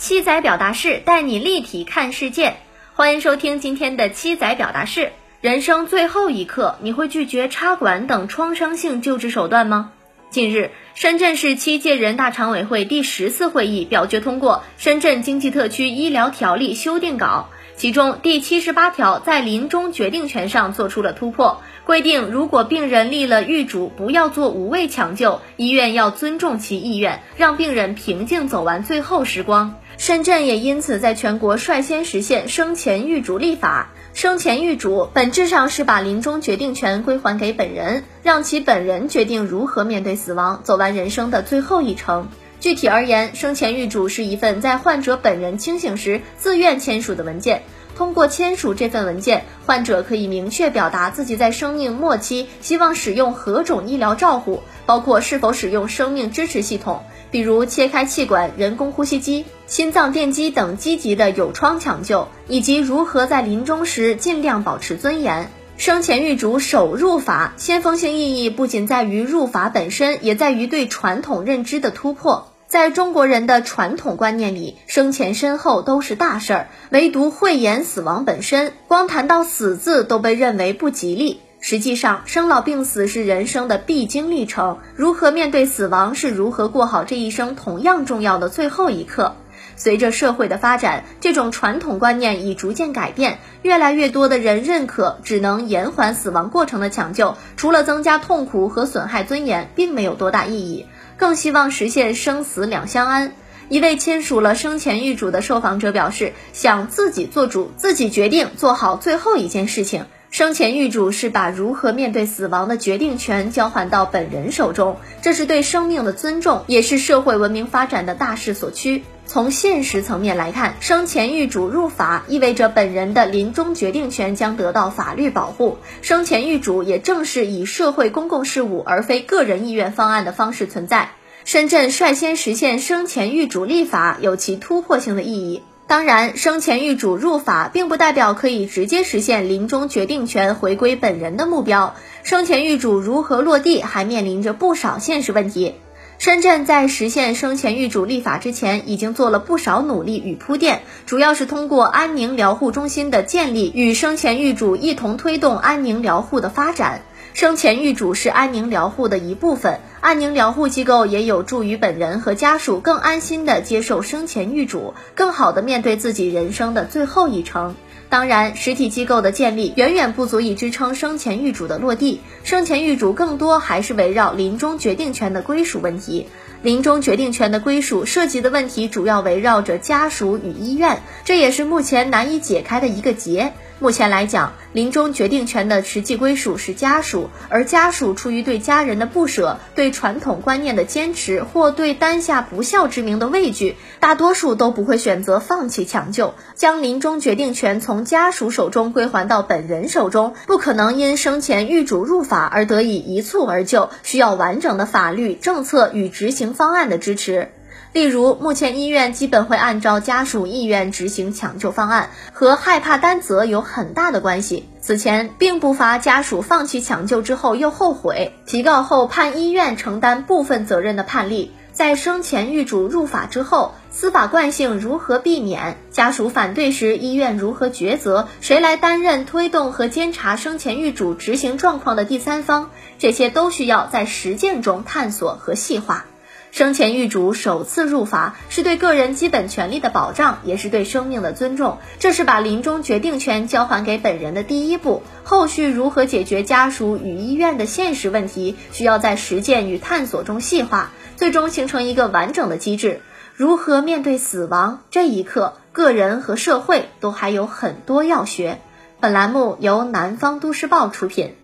七仔表达式带你立体看世界，欢迎收听今天的七仔表达式。人生最后一刻，你会拒绝插管等创伤性救治手段吗？近日，深圳市七届人大常委会第十次会议表决通过《深圳经济特区医疗条例》修订稿，其中第七十八条在临终决定权上做出了突破，规定如果病人立了预嘱，不要做无谓抢救，医院要尊重其意愿，让病人平静走完最后时光。深圳也因此在全国率先实现生前预嘱立法。生前预嘱本质上是把临终决定权归还给本人，让其本人决定如何面对死亡，走完人生的最后一程。具体而言，生前预嘱是一份在患者本人清醒时自愿签署的文件。通过签署这份文件，患者可以明确表达自己在生命末期希望使用何种医疗照护，包括是否使用生命支持系统，比如切开气管、人工呼吸机、心脏电击等积极的有创抢救，以及如何在临终时尽量保持尊严。生前预嘱首入法，先锋性意义不仅在于入法本身，也在于对传统认知的突破。在中国人的传统观念里，生前身后都是大事儿，唯独讳言死亡本身，光谈到死字都被认为不吉利。实际上，生老病死是人生的必经历程，如何面对死亡，是如何过好这一生同样重要的最后一刻。随着社会的发展，这种传统观念已逐渐改变，越来越多的人认可只能延缓死亡过程的抢救，除了增加痛苦和损害尊严，并没有多大意义。更希望实现生死两相安。一位签署了生前预嘱的受访者表示，想自己做主，自己决定做好最后一件事情。生前预嘱是把如何面对死亡的决定权交还到本人手中，这是对生命的尊重，也是社会文明发展的大势所趋。从现实层面来看，生前预嘱入法意味着本人的临终决定权将得到法律保护。生前预嘱也正是以社会公共事务而非个人意愿方案的方式存在。深圳率先实现生前预嘱立法，有其突破性的意义。当然，生前预嘱入法并不代表可以直接实现临终决定权回归本人的目标。生前预嘱如何落地，还面临着不少现实问题。深圳在实现生前预嘱立法之前，已经做了不少努力与铺垫，主要是通过安宁疗护中心的建立，与生前预嘱一同推动安宁疗护的发展。生前预嘱是安宁疗护的一部分，安宁疗护机构也有助于本人和家属更安心地接受生前预嘱，更好地面对自己人生的最后一程。当然，实体机构的建立远远不足以支撑生前预嘱的落地，生前预嘱更多还是围绕临终决定权的归属问题。临终决定权的归属涉及的问题主要围绕着家属与医院，这也是目前难以解开的一个结。目前来讲，临终决定权的实际归属是家属，而家属出于对家人的不舍、对传统观念的坚持或对担下不孝之名的畏惧，大多数都不会选择放弃抢救，将临终决定权从家属手中归还到本人手中，不可能因生前预嘱入法而得以一蹴而就，需要完整的法律政策与执行方案的支持。例如，目前医院基本会按照家属意愿执行抢救方案，和害怕担责有很大的关系。此前并不乏家属放弃抢救之后又后悔，提告后判医院承担部分责任的判例。在生前预嘱入法之后，司法惯性如何避免？家属反对时，医院如何抉择？谁来担任推动和监察生前预嘱执行状况的第三方？这些都需要在实践中探索和细化。生前预嘱首次入法，是对个人基本权利的保障，也是对生命的尊重。这是把临终决定权交还给本人的第一步。后续如何解决家属与医院的现实问题，需要在实践与探索中细化，最终形成一个完整的机制。如何面对死亡这一刻，个人和社会都还有很多要学。本栏目由南方都市报出品。